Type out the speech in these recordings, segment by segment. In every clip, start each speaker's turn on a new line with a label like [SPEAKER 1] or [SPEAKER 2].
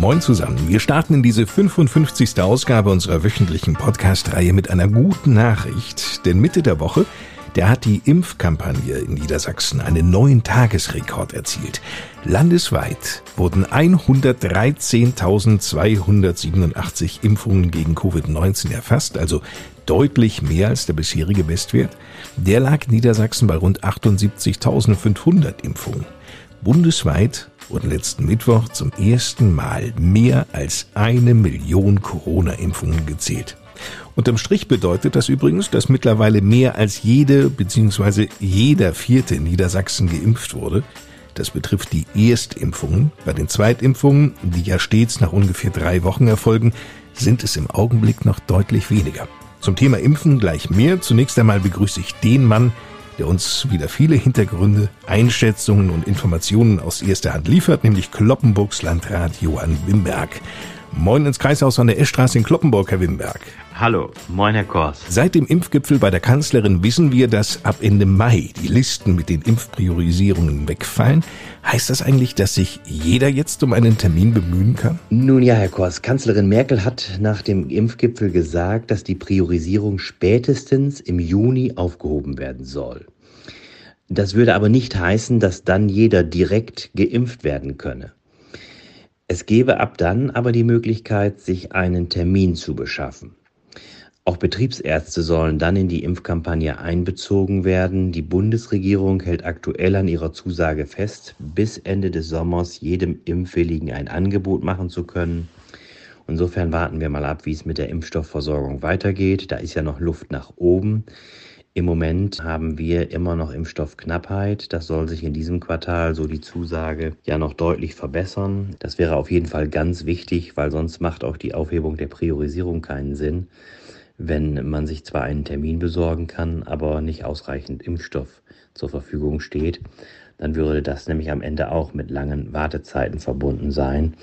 [SPEAKER 1] Moin zusammen. Wir starten in diese 55. Ausgabe unserer wöchentlichen Podcast-Reihe mit einer guten Nachricht. Denn Mitte der Woche, der hat die Impfkampagne in Niedersachsen einen neuen Tagesrekord erzielt. Landesweit wurden 113.287 Impfungen gegen Covid-19 erfasst, also deutlich mehr als der bisherige Bestwert. Der lag in Niedersachsen bei rund 78.500 Impfungen. Bundesweit wurden letzten Mittwoch zum ersten Mal mehr als eine Million Corona-Impfungen gezählt. Unterm Strich bedeutet das übrigens, dass mittlerweile mehr als jede bzw. jeder vierte Niedersachsen geimpft wurde. Das betrifft die Erstimpfungen. Bei den Zweitimpfungen, die ja stets nach ungefähr drei Wochen erfolgen, sind es im Augenblick noch deutlich weniger. Zum Thema Impfen gleich mehr. Zunächst einmal begrüße ich den Mann, der uns wieder viele Hintergründe, Einschätzungen und Informationen aus erster Hand liefert, nämlich Kloppenburgs Landrat Johann Wimberg. Moin ins Kreishaus an der Eschstraße in Kloppenburg, Herr Wimberg.
[SPEAKER 2] Hallo, moin Herr Kors.
[SPEAKER 1] Seit dem Impfgipfel bei der Kanzlerin wissen wir, dass ab Ende Mai die Listen mit den Impfpriorisierungen wegfallen. Heißt das eigentlich, dass sich jeder jetzt um einen Termin bemühen kann?
[SPEAKER 2] Nun ja, Herr Kors, Kanzlerin Merkel hat nach dem Impfgipfel gesagt, dass die Priorisierung spätestens im Juni aufgehoben werden soll. Das würde aber nicht heißen, dass dann jeder direkt geimpft werden könne. Es gäbe ab dann aber die Möglichkeit, sich einen Termin zu beschaffen. Auch Betriebsärzte sollen dann in die Impfkampagne einbezogen werden. Die Bundesregierung hält aktuell an ihrer Zusage fest, bis Ende des Sommers jedem Impfwilligen ein Angebot machen zu können. Insofern warten wir mal ab, wie es mit der Impfstoffversorgung weitergeht. Da ist ja noch Luft nach oben. Im Moment haben wir immer noch Impfstoffknappheit. Das soll sich in diesem Quartal, so die Zusage, ja noch deutlich verbessern. Das wäre auf jeden Fall ganz wichtig, weil sonst macht auch die Aufhebung der Priorisierung keinen Sinn, wenn man sich zwar einen Termin besorgen kann, aber nicht ausreichend Impfstoff zur Verfügung steht. Dann würde das nämlich am Ende auch mit langen Wartezeiten verbunden sein.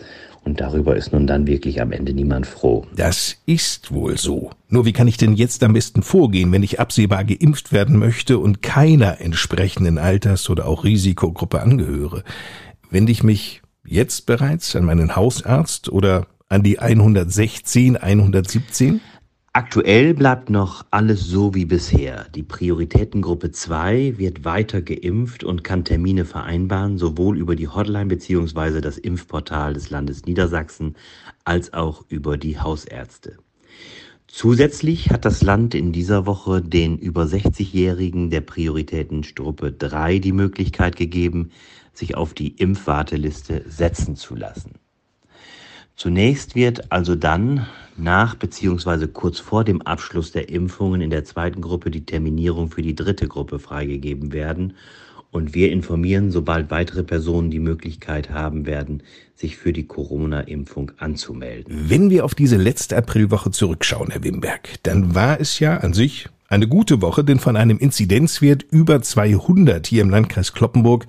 [SPEAKER 2] Und darüber ist nun dann wirklich am Ende niemand froh.
[SPEAKER 1] Das ist wohl so. Nur wie kann ich denn jetzt am besten vorgehen, wenn ich absehbar geimpft werden möchte und keiner entsprechenden Alters- oder auch Risikogruppe angehöre? Wende ich mich jetzt bereits an meinen Hausarzt oder an die 116, 117?
[SPEAKER 2] Aktuell bleibt noch alles so wie bisher. Die Prioritätengruppe 2 wird weiter geimpft und kann Termine vereinbaren, sowohl über die Hotline bzw. das Impfportal des Landes Niedersachsen als auch über die Hausärzte. Zusätzlich hat das Land in dieser Woche den über 60-Jährigen der Prioritätengruppe 3 die Möglichkeit gegeben, sich auf die Impfwarteliste setzen zu lassen. Zunächst wird also dann nach bzw. kurz vor dem Abschluss der Impfungen in der zweiten Gruppe die Terminierung für die dritte Gruppe freigegeben werden. Und wir informieren, sobald weitere Personen die Möglichkeit haben werden, sich für die Corona-Impfung anzumelden.
[SPEAKER 1] Wenn wir auf diese letzte Aprilwoche zurückschauen, Herr Wimberg, dann war es ja an sich eine gute Woche, denn von einem Inzidenzwert über 200 hier im Landkreis Kloppenburg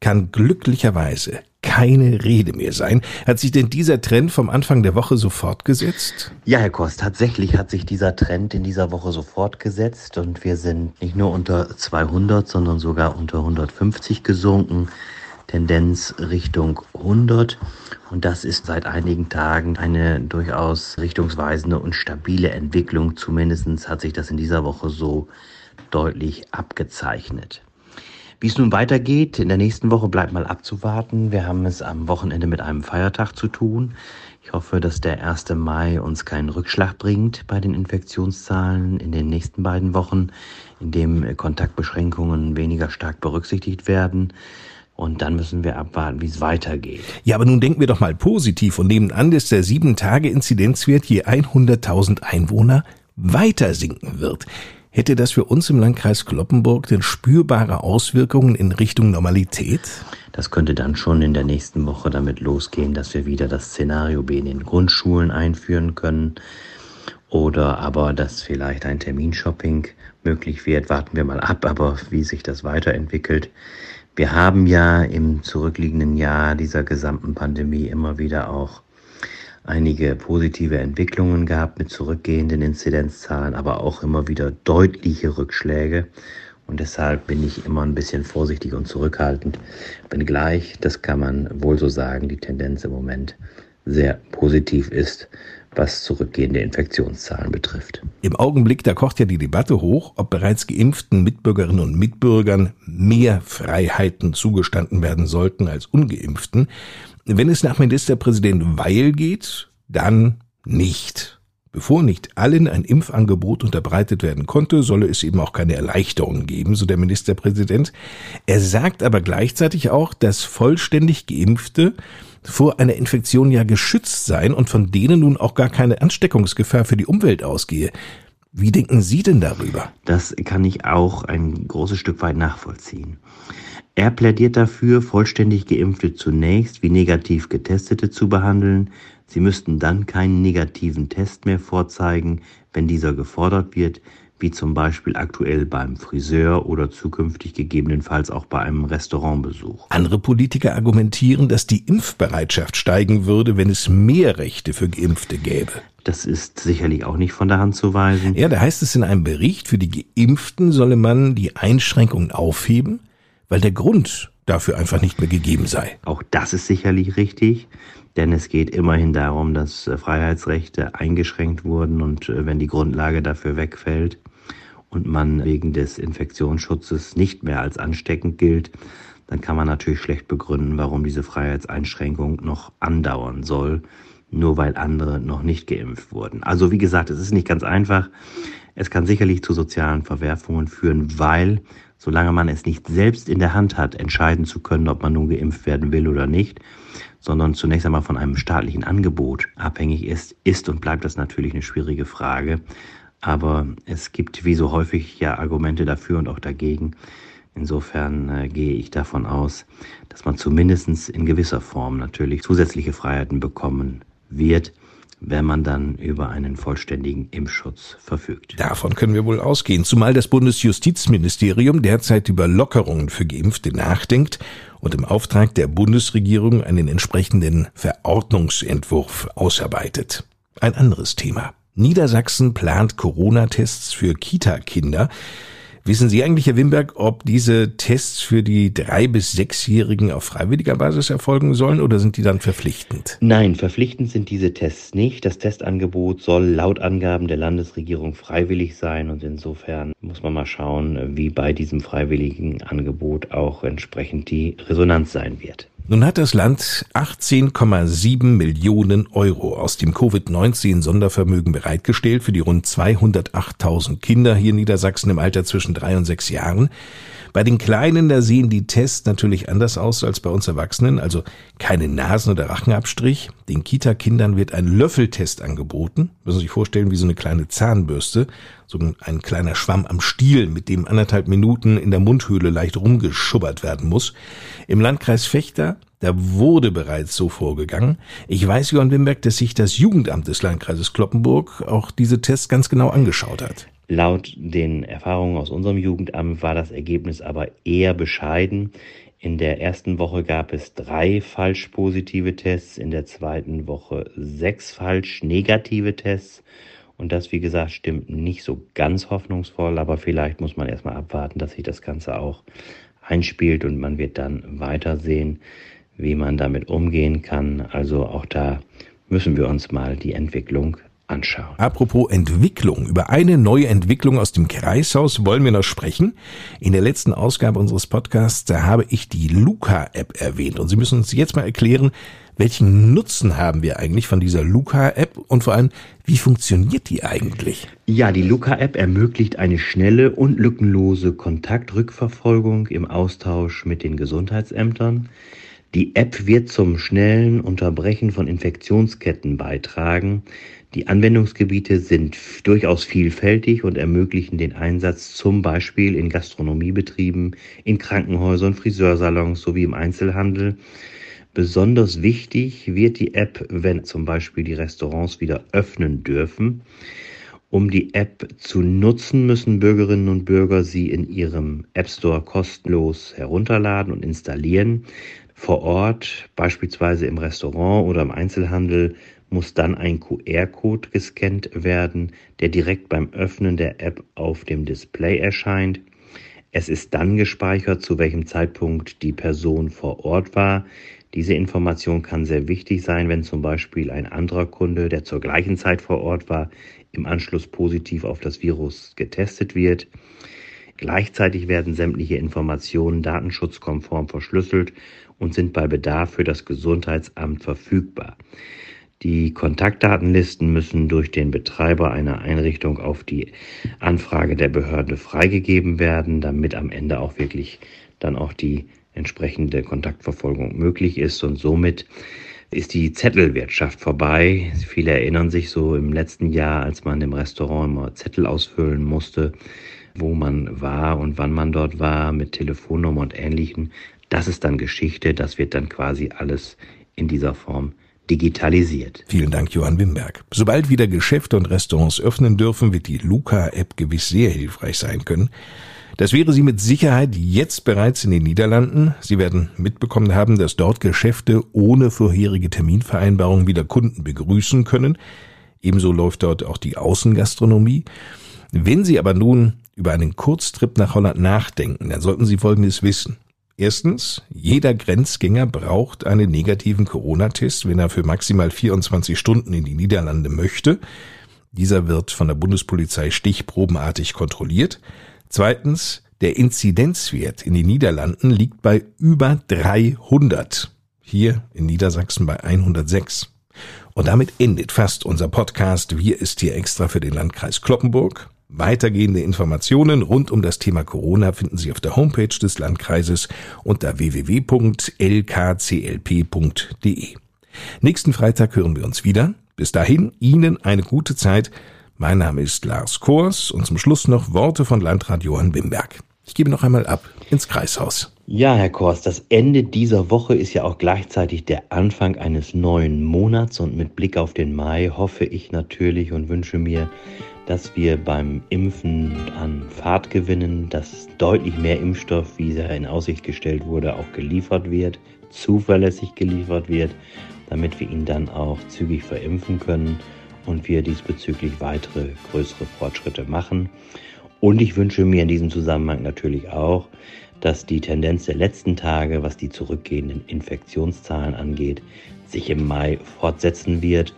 [SPEAKER 1] kann glücklicherweise keine Rede mehr sein. Hat sich denn dieser Trend vom Anfang der Woche so fortgesetzt?
[SPEAKER 2] Ja, Herr Kost, tatsächlich hat sich dieser Trend in dieser Woche so fortgesetzt und wir sind nicht nur unter 200, sondern sogar unter 150 gesunken. Tendenz Richtung 100. Und das ist seit einigen Tagen eine durchaus richtungsweisende und stabile Entwicklung. Zumindest hat sich das in dieser Woche so deutlich abgezeichnet. Wie es nun weitergeht, in der nächsten Woche bleibt mal abzuwarten. Wir haben es am Wochenende mit einem Feiertag zu tun. Ich hoffe, dass der 1. Mai uns keinen Rückschlag bringt bei den Infektionszahlen in den nächsten beiden Wochen, in dem Kontaktbeschränkungen weniger stark berücksichtigt werden. Und dann müssen wir abwarten, wie es weitergeht.
[SPEAKER 1] Ja, aber nun denken wir doch mal positiv und nehmen an, dass der 7-Tage-Inzidenzwert je 100.000 Einwohner weiter sinken wird. Hätte das für uns im Landkreis Kloppenburg denn spürbare Auswirkungen in Richtung Normalität?
[SPEAKER 2] Das könnte dann schon in der nächsten Woche damit losgehen, dass wir wieder das Szenario B in den Grundschulen einführen können. Oder aber, dass vielleicht ein Terminshopping möglich wird. Warten wir mal ab, aber wie sich das weiterentwickelt. Wir haben ja im zurückliegenden Jahr dieser gesamten Pandemie immer wieder auch einige positive Entwicklungen gehabt mit zurückgehenden Inzidenzzahlen, aber auch immer wieder deutliche Rückschläge. Und deshalb bin ich immer ein bisschen vorsichtig und zurückhaltend. Wenngleich, das kann man wohl so sagen, die Tendenz im Moment sehr positiv ist, was zurückgehende Infektionszahlen betrifft.
[SPEAKER 1] Im Augenblick, da kocht ja die Debatte hoch, ob bereits geimpften Mitbürgerinnen und Mitbürgern mehr Freiheiten zugestanden werden sollten als ungeimpften. Wenn es nach Ministerpräsident Weil geht, dann nicht. Bevor nicht allen ein Impfangebot unterbreitet werden konnte, solle es eben auch keine Erleichterungen geben, so der Ministerpräsident. Er sagt aber gleichzeitig auch, dass vollständig Geimpfte vor einer Infektion ja geschützt seien und von denen nun auch gar keine Ansteckungsgefahr für die Umwelt ausgehe. Wie denken Sie denn darüber?
[SPEAKER 2] Das kann ich auch ein großes Stück weit nachvollziehen. Er plädiert dafür, vollständig Geimpfte zunächst wie negativ Getestete zu behandeln. Sie müssten dann keinen negativen Test mehr vorzeigen, wenn dieser gefordert wird, wie zum Beispiel aktuell beim Friseur oder zukünftig gegebenenfalls auch bei einem Restaurantbesuch.
[SPEAKER 1] Andere Politiker argumentieren, dass die Impfbereitschaft steigen würde, wenn es mehr Rechte für Geimpfte gäbe.
[SPEAKER 2] Das ist sicherlich auch nicht von der Hand zu weisen.
[SPEAKER 1] Ja, da heißt es in einem Bericht, für die Geimpften solle man die Einschränkungen aufheben, weil der Grund dafür einfach nicht mehr gegeben sei.
[SPEAKER 2] Auch das ist sicherlich richtig, denn es geht immerhin darum, dass äh, Freiheitsrechte eingeschränkt wurden und äh, wenn die Grundlage dafür wegfällt und man wegen des Infektionsschutzes nicht mehr als ansteckend gilt, dann kann man natürlich schlecht begründen, warum diese Freiheitseinschränkung noch andauern soll, nur weil andere noch nicht geimpft wurden. Also wie gesagt, es ist nicht ganz einfach. Es kann sicherlich zu sozialen Verwerfungen führen, weil solange man es nicht selbst in der Hand hat, entscheiden zu können, ob man nun geimpft werden will oder nicht, sondern zunächst einmal von einem staatlichen Angebot abhängig ist, ist und bleibt das natürlich eine schwierige Frage. Aber es gibt wie so häufig ja Argumente dafür und auch dagegen. Insofern äh, gehe ich davon aus, dass man zumindest in gewisser Form natürlich zusätzliche Freiheiten bekommen wird wenn man dann über einen vollständigen Impfschutz verfügt.
[SPEAKER 1] Davon können wir wohl ausgehen, zumal das Bundesjustizministerium derzeit über Lockerungen für Geimpfte nachdenkt und im Auftrag der Bundesregierung einen entsprechenden Verordnungsentwurf ausarbeitet. Ein anderes Thema. Niedersachsen plant Corona-Tests für Kita-Kinder. Wissen Sie eigentlich, Herr Wimberg, ob diese Tests für die drei- bis sechsjährigen auf freiwilliger Basis erfolgen sollen oder sind die dann verpflichtend?
[SPEAKER 2] Nein, verpflichtend sind diese Tests nicht. Das Testangebot soll laut Angaben der Landesregierung freiwillig sein und insofern muss man mal schauen, wie bei diesem freiwilligen Angebot auch entsprechend die Resonanz sein wird.
[SPEAKER 1] Nun hat das Land 18,7 Millionen Euro aus dem Covid-19-Sondervermögen bereitgestellt für die rund 208.000 Kinder hier in Niedersachsen im Alter zwischen drei und sechs Jahren. Bei den Kleinen, da sehen die Tests natürlich anders aus als bei uns Erwachsenen, also keine Nasen- oder Rachenabstrich. Den Kita-Kindern wird ein Löffeltest angeboten. Müssen Sie sich vorstellen, wie so eine kleine Zahnbürste. So ein kleiner Schwamm am Stiel, mit dem anderthalb Minuten in der Mundhöhle leicht rumgeschubbert werden muss. Im Landkreis Fechter da wurde bereits so vorgegangen. Ich weiß, Johann Wimberg, dass sich das Jugendamt des Landkreises Kloppenburg auch diese Tests ganz genau angeschaut hat.
[SPEAKER 2] Laut den Erfahrungen aus unserem Jugendamt war das Ergebnis aber eher bescheiden. In der ersten Woche gab es drei falsch positive Tests, in der zweiten Woche sechs falsch negative Tests. Und das, wie gesagt, stimmt nicht so ganz hoffnungsvoll, aber vielleicht muss man erstmal abwarten, dass sich das Ganze auch einspielt und man wird dann weitersehen, wie man damit umgehen kann. Also auch da müssen wir uns mal die Entwicklung anschauen.
[SPEAKER 1] Apropos Entwicklung. Über eine neue Entwicklung aus dem Kreishaus wollen wir noch sprechen. In der letzten Ausgabe unseres Podcasts, da habe ich die Luca-App erwähnt. Und Sie müssen uns jetzt mal erklären, welchen Nutzen haben wir eigentlich von dieser Luca-App und vor allem, wie funktioniert die eigentlich?
[SPEAKER 2] Ja, die Luca-App ermöglicht eine schnelle und lückenlose Kontaktrückverfolgung im Austausch mit den Gesundheitsämtern. Die App wird zum schnellen Unterbrechen von Infektionsketten beitragen. Die Anwendungsgebiete sind durchaus vielfältig und ermöglichen den Einsatz zum Beispiel in Gastronomiebetrieben, in Krankenhäusern, Friseursalons sowie im Einzelhandel. Besonders wichtig wird die App, wenn zum Beispiel die Restaurants wieder öffnen dürfen. Um die App zu nutzen, müssen Bürgerinnen und Bürger sie in ihrem App Store kostenlos herunterladen und installieren. Vor Ort, beispielsweise im Restaurant oder im Einzelhandel, muss dann ein QR-Code gescannt werden, der direkt beim Öffnen der App auf dem Display erscheint. Es ist dann gespeichert, zu welchem Zeitpunkt die Person vor Ort war. Diese Information kann sehr wichtig sein, wenn zum Beispiel ein anderer Kunde, der zur gleichen Zeit vor Ort war, im Anschluss positiv auf das Virus getestet wird. Gleichzeitig werden sämtliche Informationen datenschutzkonform verschlüsselt und sind bei Bedarf für das Gesundheitsamt verfügbar. Die Kontaktdatenlisten müssen durch den Betreiber einer Einrichtung auf die Anfrage der Behörde freigegeben werden, damit am Ende auch wirklich dann auch die entsprechende Kontaktverfolgung möglich ist und somit ist die Zettelwirtschaft vorbei. Viele erinnern sich so im letzten Jahr, als man im Restaurant immer Zettel ausfüllen musste, wo man war und wann man dort war, mit Telefonnummer und Ähnlichem. Das ist dann Geschichte, das wird dann quasi alles in dieser Form digitalisiert.
[SPEAKER 1] Vielen Dank, Johann Wimberg. Sobald wieder Geschäfte und Restaurants öffnen dürfen, wird die Luca-App gewiss sehr hilfreich sein können. Das wäre sie mit Sicherheit jetzt bereits in den Niederlanden. Sie werden mitbekommen haben, dass dort Geschäfte ohne vorherige Terminvereinbarung wieder Kunden begrüßen können. Ebenso läuft dort auch die Außengastronomie. Wenn Sie aber nun über einen Kurztrip nach Holland nachdenken, dann sollten Sie Folgendes wissen. Erstens, jeder Grenzgänger braucht einen negativen Corona-Test, wenn er für maximal 24 Stunden in die Niederlande möchte. Dieser wird von der Bundespolizei stichprobenartig kontrolliert. Zweitens, der Inzidenzwert in den Niederlanden liegt bei über 300. Hier in Niedersachsen bei 106. Und damit endet fast unser Podcast. Wir ist hier extra für den Landkreis Kloppenburg. Weitergehende Informationen rund um das Thema Corona finden Sie auf der Homepage des Landkreises unter www.lkclp.de. Nächsten Freitag hören wir uns wieder. Bis dahin Ihnen eine gute Zeit. Mein Name ist Lars Kors und zum Schluss noch Worte von Landrat Johann Wimberg. Ich gebe noch einmal ab ins Kreishaus.
[SPEAKER 2] Ja, Herr Kors, das Ende dieser Woche ist ja auch gleichzeitig der Anfang eines neuen Monats und mit Blick auf den Mai hoffe ich natürlich und wünsche mir, dass wir beim Impfen an Fahrt gewinnen, dass deutlich mehr Impfstoff, wie er in Aussicht gestellt wurde, auch geliefert wird, zuverlässig geliefert wird, damit wir ihn dann auch zügig verimpfen können und wir diesbezüglich weitere größere Fortschritte machen. Und ich wünsche mir in diesem Zusammenhang natürlich auch, dass die Tendenz der letzten Tage, was die zurückgehenden Infektionszahlen angeht, sich im Mai fortsetzen wird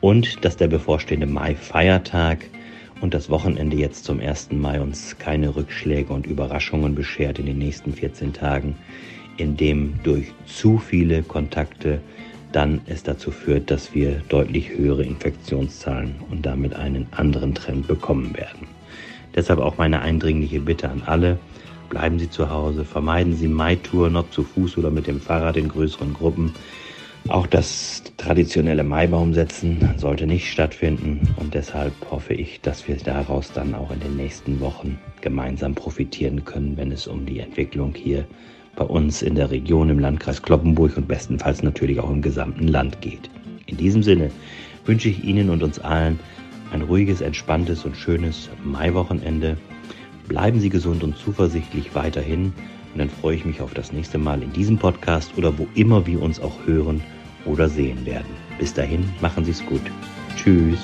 [SPEAKER 2] und dass der bevorstehende Mai-Feiertag und das Wochenende jetzt zum 1. Mai uns keine Rückschläge und Überraschungen beschert in den nächsten 14 Tagen, indem durch zu viele Kontakte dann es dazu führt, dass wir deutlich höhere Infektionszahlen und damit einen anderen Trend bekommen werden. Deshalb auch meine eindringliche Bitte an alle, bleiben Sie zu Hause, vermeiden Sie Maitouren, ob zu Fuß oder mit dem Fahrrad in größeren Gruppen. Auch das traditionelle Maibaumsetzen sollte nicht stattfinden und deshalb hoffe ich, dass wir daraus dann auch in den nächsten Wochen gemeinsam profitieren können, wenn es um die Entwicklung hier bei uns in der Region im Landkreis Kloppenburg und bestenfalls natürlich auch im gesamten Land geht. In diesem Sinne wünsche ich Ihnen und uns allen ein ruhiges, entspanntes und schönes Maiwochenende. Bleiben Sie gesund und zuversichtlich weiterhin und dann freue ich mich auf das nächste Mal in diesem Podcast oder wo immer wir uns auch hören oder sehen werden. Bis dahin, machen Sie es gut. Tschüss.